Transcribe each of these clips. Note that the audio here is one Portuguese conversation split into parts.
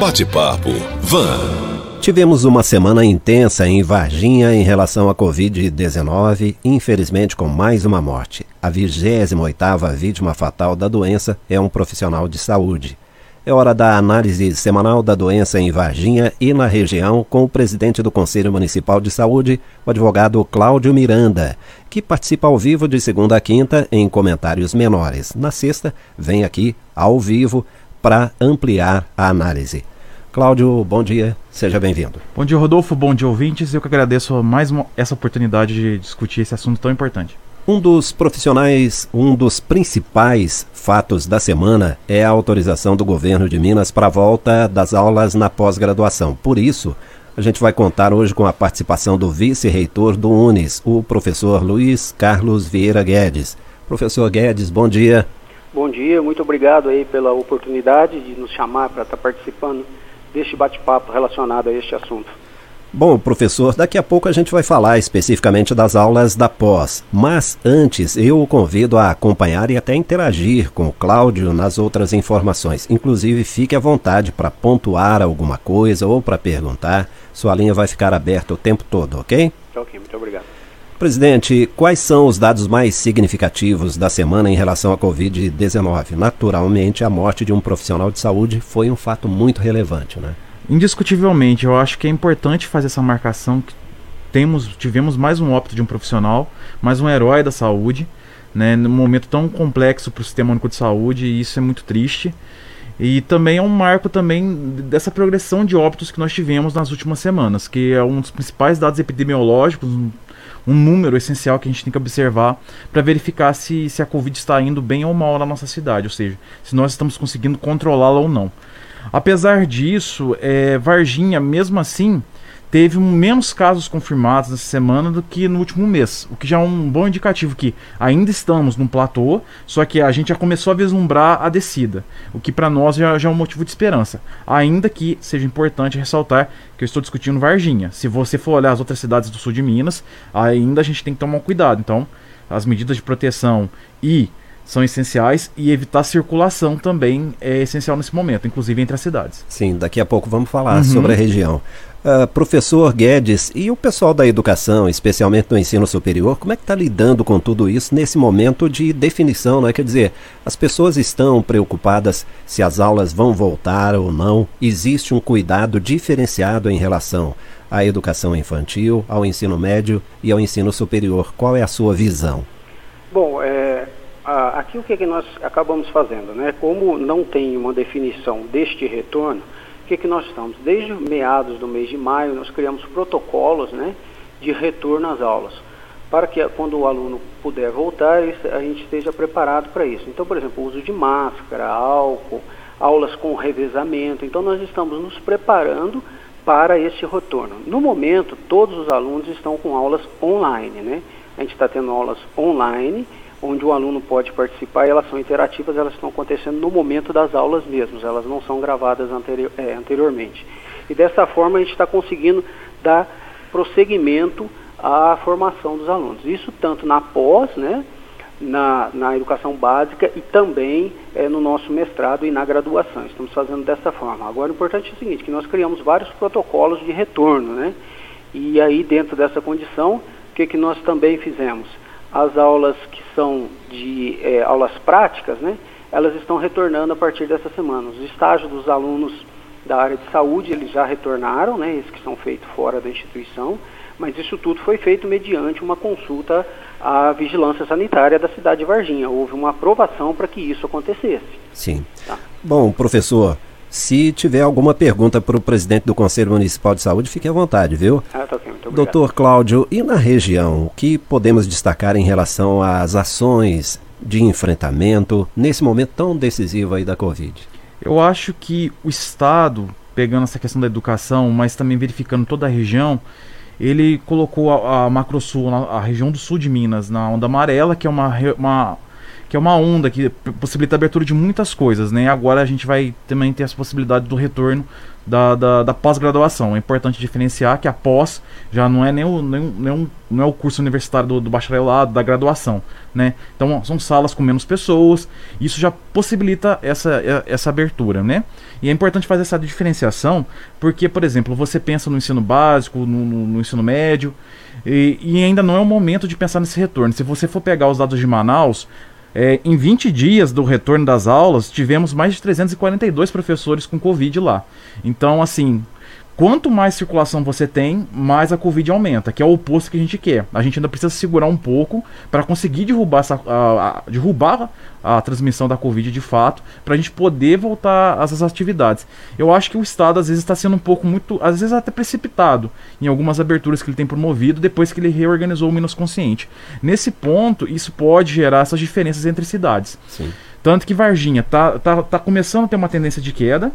Bate-papo Van. Tivemos uma semana intensa em Varginha em relação à Covid-19, infelizmente com mais uma morte. A 28ª vítima fatal da doença é um profissional de saúde. É hora da análise semanal da doença em Varginha e na região com o presidente do Conselho Municipal de Saúde, o advogado Cláudio Miranda, que participa ao vivo de segunda a quinta em comentários menores. Na sexta, vem aqui ao vivo para ampliar a análise. Cláudio, bom dia, seja bem-vindo. Bom dia, Rodolfo, bom dia, ouvintes. Eu que agradeço mais uma, essa oportunidade de discutir esse assunto tão importante. Um dos profissionais, um dos principais fatos da semana é a autorização do governo de Minas para a volta das aulas na pós-graduação. Por isso, a gente vai contar hoje com a participação do vice-reitor do UNES, o professor Luiz Carlos Vieira Guedes. Professor Guedes, bom dia. Bom dia, muito obrigado aí pela oportunidade de nos chamar para estar participando deste bate-papo relacionado a este assunto. Bom, professor, daqui a pouco a gente vai falar especificamente das aulas da pós, mas antes eu o convido a acompanhar e até interagir com o Cláudio nas outras informações. Inclusive, fique à vontade para pontuar alguma coisa ou para perguntar. Sua linha vai ficar aberta o tempo todo, ok? Ok, muito obrigado. Presidente, quais são os dados mais significativos da semana em relação à Covid-19? Naturalmente, a morte de um profissional de saúde foi um fato muito relevante, né? Indiscutivelmente, eu acho que é importante fazer essa marcação que temos, tivemos mais um óbito de um profissional, mais um herói da saúde, né, num momento tão complexo para o sistema único de saúde, e isso é muito triste. E também é um marco também dessa progressão de óbitos que nós tivemos nas últimas semanas, que é um dos principais dados epidemiológicos, um número essencial que a gente tem que observar para verificar se, se a Covid está indo bem ou mal na nossa cidade, ou seja, se nós estamos conseguindo controlá-la ou não. Apesar disso, é, Varginha, mesmo assim, teve menos casos confirmados nessa semana do que no último mês, o que já é um bom indicativo que ainda estamos num platô, só que a gente já começou a vislumbrar a descida, o que para nós já, já, é um motivo de esperança. Ainda que seja importante ressaltar que eu estou discutindo Varginha. Se você for olhar as outras cidades do sul de Minas, ainda a gente tem que tomar cuidado. Então, as medidas de proteção e são essenciais e evitar circulação também é essencial nesse momento, inclusive entre as cidades. Sim, daqui a pouco vamos falar uhum. sobre a região. Uh, professor Guedes e o pessoal da educação, especialmente no ensino superior, como é que está lidando com tudo isso nesse momento de definição? Não é? Quer dizer, as pessoas estão preocupadas se as aulas vão voltar ou não. Existe um cuidado diferenciado em relação à educação infantil, ao ensino médio e ao ensino superior. Qual é a sua visão? Bom, é, aqui o que, é que nós acabamos fazendo, né? Como não tem uma definição deste retorno, que, que nós estamos? Desde meados do mês de maio, nós criamos protocolos né, de retorno às aulas, para que quando o aluno puder voltar, a gente esteja preparado para isso. Então, por exemplo, uso de máscara, álcool, aulas com revezamento. Então, nós estamos nos preparando para esse retorno. No momento, todos os alunos estão com aulas online, né? A gente está tendo aulas online onde o aluno pode participar elas são interativas, elas estão acontecendo no momento das aulas mesmo, elas não são gravadas anteri é, anteriormente. E dessa forma a gente está conseguindo dar prosseguimento à formação dos alunos. Isso tanto na pós, né, na, na educação básica e também é, no nosso mestrado e na graduação. Estamos fazendo dessa forma. Agora o importante é o seguinte, que nós criamos vários protocolos de retorno, né? E aí dentro dessa condição, o que, que nós também fizemos? As aulas que são de é, aulas práticas, né, elas estão retornando a partir dessa semana. Os estágios dos alunos da área de saúde, eles já retornaram, né, esses que são feitos fora da instituição, mas isso tudo foi feito mediante uma consulta à vigilância sanitária da cidade de Varginha. Houve uma aprovação para que isso acontecesse. Sim. Tá? Bom, professor, se tiver alguma pergunta para o presidente do Conselho Municipal de Saúde, fique à vontade, viu? Ah, tá ok. Doutor Cláudio, e na região, o que podemos destacar em relação às ações de enfrentamento nesse momento tão decisivo aí da Covid? Eu acho que o Estado, pegando essa questão da educação, mas também verificando toda a região, ele colocou a, a Macrosul, a região do sul de Minas, na onda amarela, que é uma, uma que é uma onda que possibilita a abertura de muitas coisas, né? Agora a gente vai também ter essa possibilidade do retorno da, da, da pós-graduação. É importante diferenciar que a pós já não é nem o, nem, nem não é o curso universitário do, do, bacharelado, da graduação. Né? Então são salas com menos pessoas, isso já possibilita essa, essa abertura. Né? E é importante fazer essa diferenciação, porque, por exemplo, você pensa no ensino básico, no, no, no ensino médio, e, e ainda não é o momento de pensar nesse retorno. Se você for pegar os dados de Manaus, é, em 20 dias do retorno das aulas, tivemos mais de 342 professores com Covid lá. Então, assim, quanto mais circulação você tem, mais a Covid aumenta, que é o oposto que a gente quer. A gente ainda precisa segurar um pouco para conseguir derrubar, essa, a, a, derrubar a transmissão da Covid de fato, para a gente poder voltar às atividades. Eu acho que o Estado às vezes está sendo um pouco muito, às vezes até precipitado em algumas aberturas que ele tem promovido depois que ele reorganizou o Minas Consciente. Nesse ponto, isso pode gerar essas diferenças entre cidades. Sim. Tanto que Varginha está tá, tá começando a ter uma tendência de queda,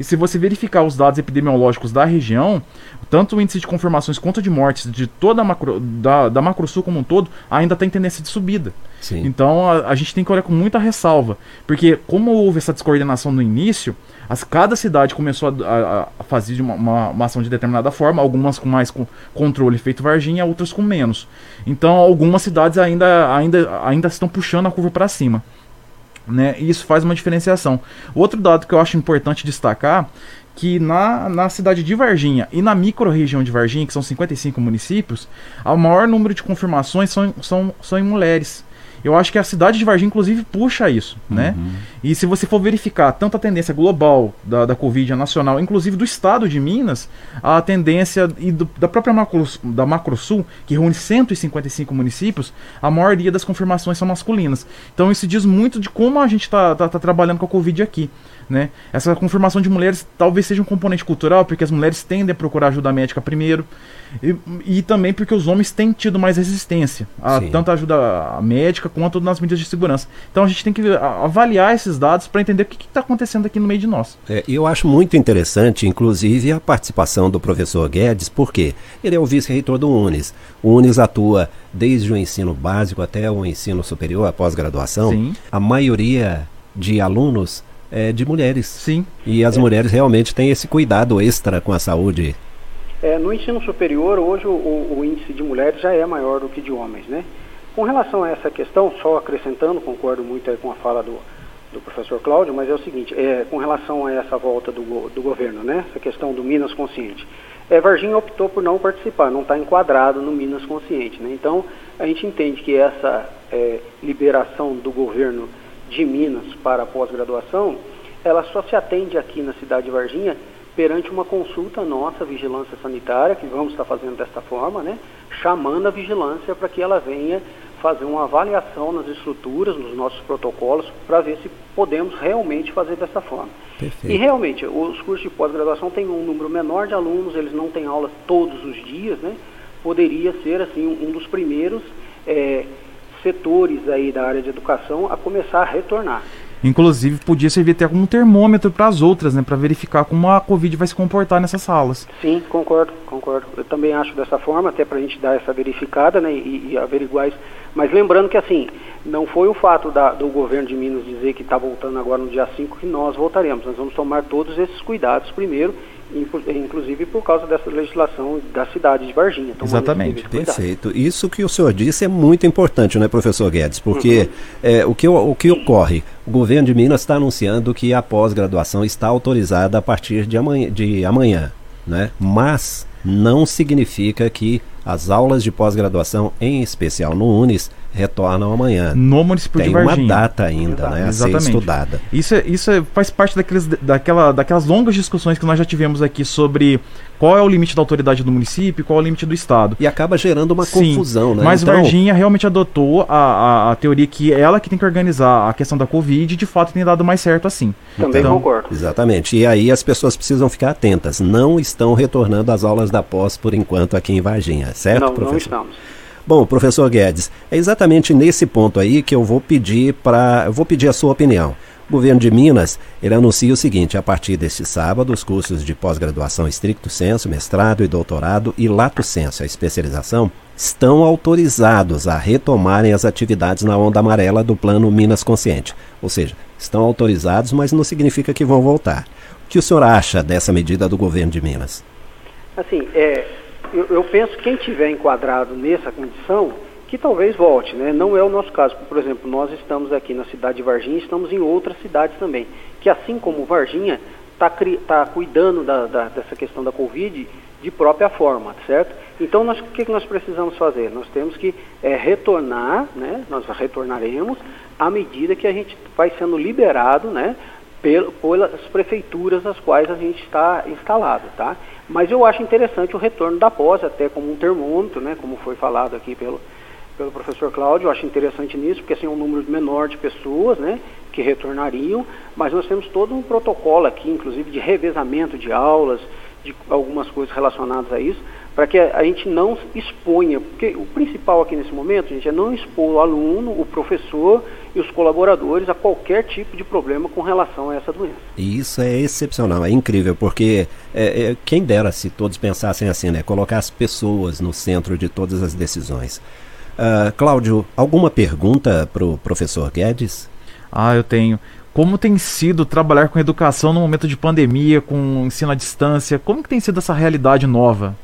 e se você verificar os dados epidemiológicos da região, tanto o índice de confirmações quanto de mortes de toda a macro, da, da Macrosul como um todo, ainda tem tendência de subida. Sim. Então a, a, gente tem que olhar com muita ressalva. Porque como houve essa descoordenação no início, as, cada cidade começou a, a, fazer uma, uma, uma, ação de determinada forma, algumas com mais com controle feito Varginha, outras com menos. Então algumas cidades ainda, ainda, ainda estão puxando a curva para cima. Né? E isso faz uma diferenciação. Outro dado que eu acho importante destacar que na, na cidade de Varginha e na micro-região de Varginha, que são 55 municípios, o maior número de confirmações são, são, são em mulheres. Eu acho que a cidade de Varginha, inclusive, puxa isso, né? Uhum. E se você for verificar tanto a tendência global da, da Covid, a nacional, inclusive do estado de Minas, a tendência e do, da própria Macro, da Macrosul, que reúne 155 municípios, a maioria das confirmações são masculinas. Então isso diz muito de como a gente está tá, tá trabalhando com a Covid aqui. Né? Essa confirmação de mulheres talvez seja um componente cultural, porque as mulheres tendem a procurar ajuda médica primeiro, e, e também porque os homens têm tido mais resistência, a, tanto a ajuda médica quanto nas medidas de segurança. Então a gente tem que avaliar esses dados para entender o que está acontecendo aqui no meio de nós. É, eu acho muito interessante, inclusive, a participação do professor Guedes, porque ele é o vice-reitor do UNES. O UNES atua desde o ensino básico até o ensino superior, a pós-graduação. A maioria de alunos é, de mulheres. Sim. E as é. mulheres realmente têm esse cuidado extra com a saúde. É, no ensino superior, hoje o, o, índice de mulheres já é maior do que de homens, né? Com relação a essa questão, só acrescentando, concordo muito com a fala do, do professor Cláudio, mas é o seguinte, é, com relação a essa volta do, do governo, né? Essa questão do Minas Consciente. É, Varginha optou por não participar, não está enquadrado no Minas Consciente, né? Então, a gente entende que essa é, liberação do governo de Minas para a pós-graduação, ela só se atende aqui na cidade de Varginha perante uma consulta nossa, vigilância sanitária, que vamos estar fazendo desta forma, né? chamando a vigilância para que ela venha fazer uma avaliação nas estruturas, nos nossos protocolos, para ver se podemos realmente fazer dessa forma. Perfeito. E realmente, os cursos de pós-graduação têm um número menor de alunos, eles não têm aulas todos os dias, né? Poderia ser, assim, um dos primeiros é, setores aí da área de educação a começar a retornar. Inclusive, podia servir até como um termômetro para as outras, né? Para verificar como a Covid vai se comportar nessas salas. Sim, concordo, concordo. Eu também acho dessa forma, até para a gente dar essa verificada, né? E, e, averiguar isso. Mas lembrando que, assim, não foi o fato da, do governo de Minas dizer que está voltando agora no dia 5 que nós voltaremos. Nós vamos tomar todos esses cuidados primeiro inclusive por causa dessa legislação da cidade de Varginha. Exatamente. Perfeito. Isso que o senhor disse é muito importante, né, professor Guedes? Porque uhum. é, o, que, o que ocorre? O governo de Minas está anunciando que a pós-graduação está autorizada a partir de amanhã, de amanhã né? mas não significa que as aulas de pós-graduação, em especial no UNES, retornam amanhã. No município Tem de Varginha. uma data ainda, né, a ser estudada. Isso, é, isso é, faz parte daqueles, daquela, daquelas longas discussões que nós já tivemos aqui sobre qual é o limite da autoridade do município, qual é o limite do estado. E acaba gerando uma Sim, confusão, né? Mas então... Varginha realmente adotou a, a, a, teoria que ela que tem que organizar a questão da Covid e de fato tem dado mais certo assim. Também então, concordo. Exatamente. E aí as pessoas precisam ficar atentas. Não estão retornando às aulas da pós por enquanto aqui em Varginha, certo, não, professor? Não estamos. Bom, professor Guedes, é exatamente nesse ponto aí que eu vou pedir para, vou pedir a sua opinião. O governo de Minas ele anuncia o seguinte: a partir deste sábado, os cursos de pós-graduação estricto senso, mestrado e doutorado e lato senso, a especialização, estão autorizados a retomarem as atividades na onda amarela do plano Minas Consciente. Ou seja, estão autorizados, mas não significa que vão voltar. O que o senhor acha dessa medida do governo de Minas? Assim, é, eu, eu penso que quem tiver enquadrado nessa condição que talvez volte, né? Não é o nosso caso. Por exemplo, nós estamos aqui na cidade de Varginha, estamos em outras cidades também, que assim como Varginha está tá cuidando da, da, dessa questão da Covid de própria forma, certo? Então, nós, o que, que nós precisamos fazer? Nós temos que é, retornar, né? Nós retornaremos à medida que a gente vai sendo liberado, né? pelas prefeituras nas quais a gente está instalado, tá? Mas eu acho interessante o retorno da pós, até como um termômetro, né? Como foi falado aqui pelo, pelo professor Cláudio, eu acho interessante nisso, porque assim é um número menor de pessoas, né, que retornariam, mas nós temos todo um protocolo aqui, inclusive de revezamento de aulas, de algumas coisas relacionadas a isso, para que a, gente não exponha, porque o principal aqui nesse momento, gente, é não expor o aluno, o professor e os colaboradores a qualquer tipo de problema com relação a essa doença. E isso é excepcional, é incrível, porque é, é, quem dera se todos pensassem assim, né, colocar as pessoas no centro de todas as decisões. Uh, Cláudio, alguma pergunta para o professor Guedes? Ah, eu tenho. Como tem sido trabalhar com educação no momento de pandemia, com ensino à distância? Como que tem sido essa realidade nova?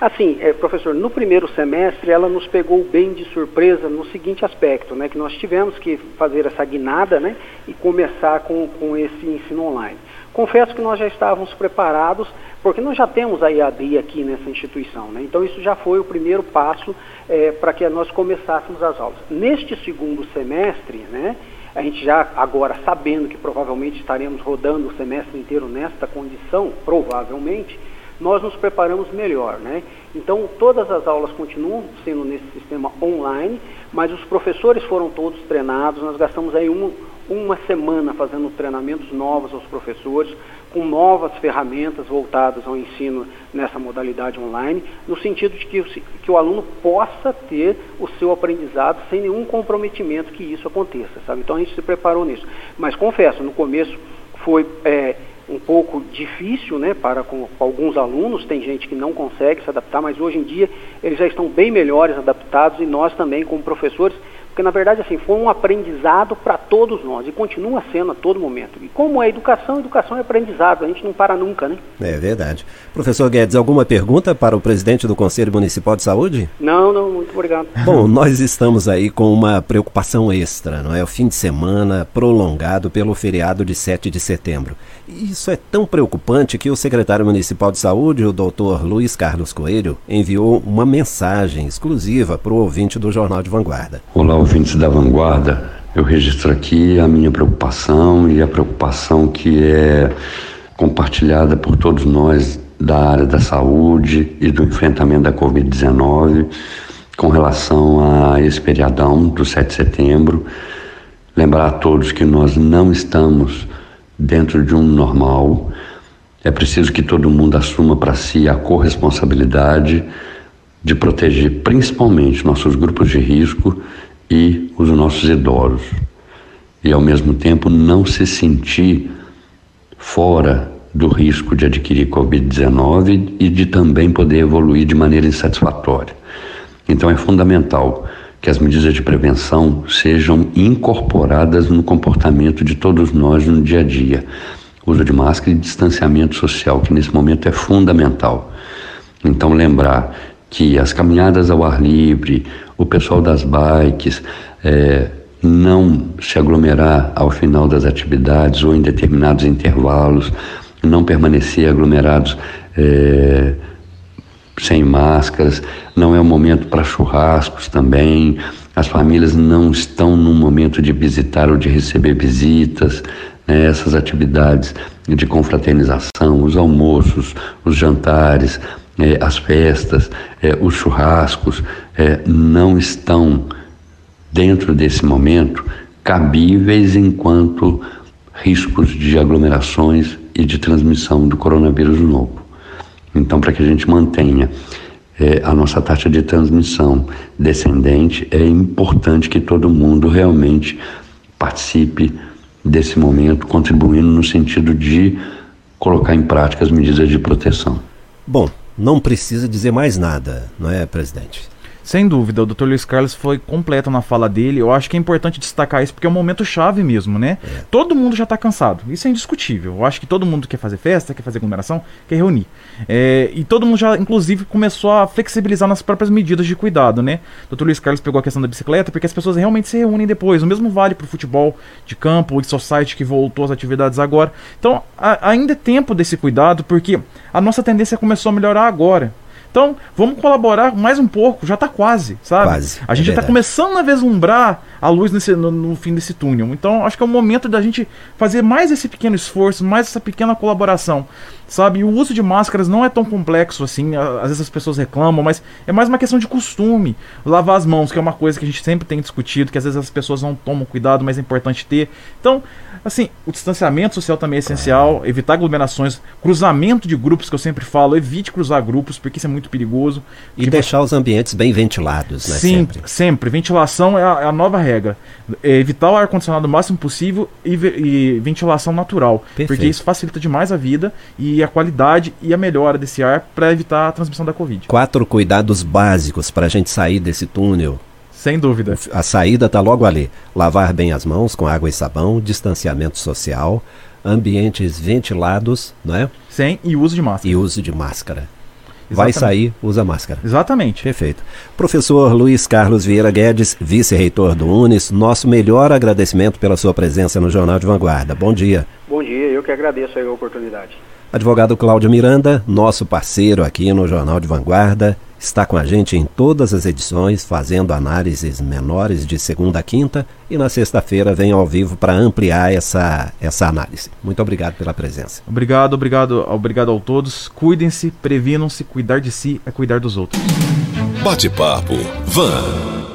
Assim, é, professor, no primeiro semestre ela nos pegou bem de surpresa no seguinte aspecto, né, que nós tivemos que fazer essa guinada, né, e começar com, com esse ensino online. Confesso que nós já estávamos preparados, porque nós já temos a IAD aqui nessa instituição, né? então isso já foi o primeiro passo é, para que nós começássemos as aulas. Neste segundo semestre, né, a gente já agora sabendo que provavelmente estaremos rodando o semestre inteiro nesta condição, provavelmente, nós nos preparamos melhor, né? Então todas as aulas continuam sendo nesse sistema online, mas os professores foram todos treinados, nós gastamos aí um, uma semana fazendo treinamentos novos aos professores, com novas ferramentas voltadas ao ensino nessa modalidade online, no sentido de que, que o aluno possa ter o seu aprendizado sem nenhum comprometimento que isso aconteça, sabe? Então a gente se preparou nisso. Mas confesso, no começo foi é, um pouco difícil né, para com, alguns alunos, tem gente que não consegue se adaptar, mas hoje em dia eles já estão bem melhores adaptados e nós também, como professores, porque na verdade assim foi um aprendizado para todos nós e continua sendo a todo momento. E como é educação, educação é aprendizado, a gente não para nunca, né? É verdade. Professor Guedes, alguma pergunta para o presidente do Conselho Municipal de Saúde? Não, não, muito obrigado. Bom, nós estamos aí com uma preocupação extra, não é? O fim de semana prolongado pelo feriado de 7 de setembro. Isso é tão preocupante que o secretário municipal de saúde, o doutor Luiz Carlos Coelho, enviou uma mensagem exclusiva para o ouvinte do Jornal de Vanguarda. Olá, ouvintes da Vanguarda. Eu registro aqui a minha preocupação e a preocupação que é compartilhada por todos nós da área da saúde e do enfrentamento da Covid-19 com relação a esse feriadão do 7 de setembro. Lembrar a todos que nós não estamos dentro de um normal. É preciso que todo mundo assuma para si a corresponsabilidade de proteger principalmente nossos grupos de risco e os nossos idosos. E ao mesmo tempo não se sentir fora do risco de adquirir Covid-19 e de também poder evoluir de maneira insatisfatória. Então é fundamental que as medidas de prevenção sejam incorporadas no comportamento de todos nós no dia a dia. Uso de máscara e distanciamento social, que nesse momento é fundamental. Então, lembrar que as caminhadas ao ar livre, o pessoal das bikes, é, não se aglomerar ao final das atividades ou em determinados intervalos, não permanecer aglomerados. É, sem máscaras, não é o momento para churrascos também. As famílias não estão no momento de visitar ou de receber visitas. Né? Essas atividades de confraternização, os almoços, os jantares, é, as festas, é, os churrascos, é, não estão dentro desse momento cabíveis enquanto riscos de aglomerações e de transmissão do coronavírus novo. Então, para que a gente mantenha é, a nossa taxa de transmissão descendente, é importante que todo mundo realmente participe desse momento, contribuindo no sentido de colocar em prática as medidas de proteção. Bom, não precisa dizer mais nada, não é, presidente? Sem dúvida, o Dr. Luiz Carlos foi completo na fala dele. Eu acho que é importante destacar isso porque é um momento chave mesmo, né? É. Todo mundo já está cansado. Isso é indiscutível. Eu acho que todo mundo quer fazer festa, quer fazer aglomeração, quer reunir. É, e todo mundo já, inclusive, começou a flexibilizar nas próprias medidas de cuidado, né? O Dr. Luiz Carlos pegou a questão da bicicleta porque as pessoas realmente se reúnem depois. O mesmo vale para o futebol de campo, o society que voltou às atividades agora. Então, a, ainda é tempo desse cuidado porque a nossa tendência começou a melhorar agora. Então, vamos colaborar mais um pouco, já está quase, sabe? Quase, a gente é já está começando a vislumbrar a luz nesse, no, no, fim desse túnel. Então, acho que é o momento da gente fazer mais esse pequeno esforço, mais essa pequena colaboração, sabe? E o uso de máscaras não é tão complexo assim, às vezes as pessoas reclamam, mas é mais uma questão de costume. Lavar as mãos, que é uma coisa que a gente sempre tem discutido, que às vezes as pessoas não tomam cuidado, mas é importante ter. Então, assim, o distanciamento social também é essencial, evitar aglomerações, cruzamento de grupos, que eu sempre falo, evite cruzar grupos, porque isso é muito perigoso. E deixar os ambientes bem ventilados, né? Sim, sempre. sempre. Ventilação é a, é a nova regra. É evitar o ar-condicionado o máximo possível e, e ventilação natural. Perfeito. Porque isso facilita demais a vida e a qualidade e a melhora desse ar para evitar a transmissão da Covid. Quatro cuidados básicos para a gente sair desse túnel sem dúvida. A saída está logo ali. Lavar bem as mãos com água e sabão, distanciamento social, ambientes ventilados, não é? Sem e uso de máscara. E uso de máscara. Exatamente. Vai sair, usa máscara. Exatamente. Perfeito. Professor Luiz Carlos Vieira Guedes, vice-reitor do Unis, nosso melhor agradecimento pela sua presença no Jornal de Vanguarda. Bom dia. Bom dia, eu que agradeço a oportunidade. Advogado Cláudio Miranda, nosso parceiro aqui no Jornal de Vanguarda, está com a gente em todas as edições, fazendo análises menores de segunda a quinta e na sexta-feira vem ao vivo para ampliar essa, essa análise. Muito obrigado pela presença. Obrigado, obrigado, obrigado a todos. Cuidem-se, previnam-se, cuidar de si é cuidar dos outros. Bate-papo, Van.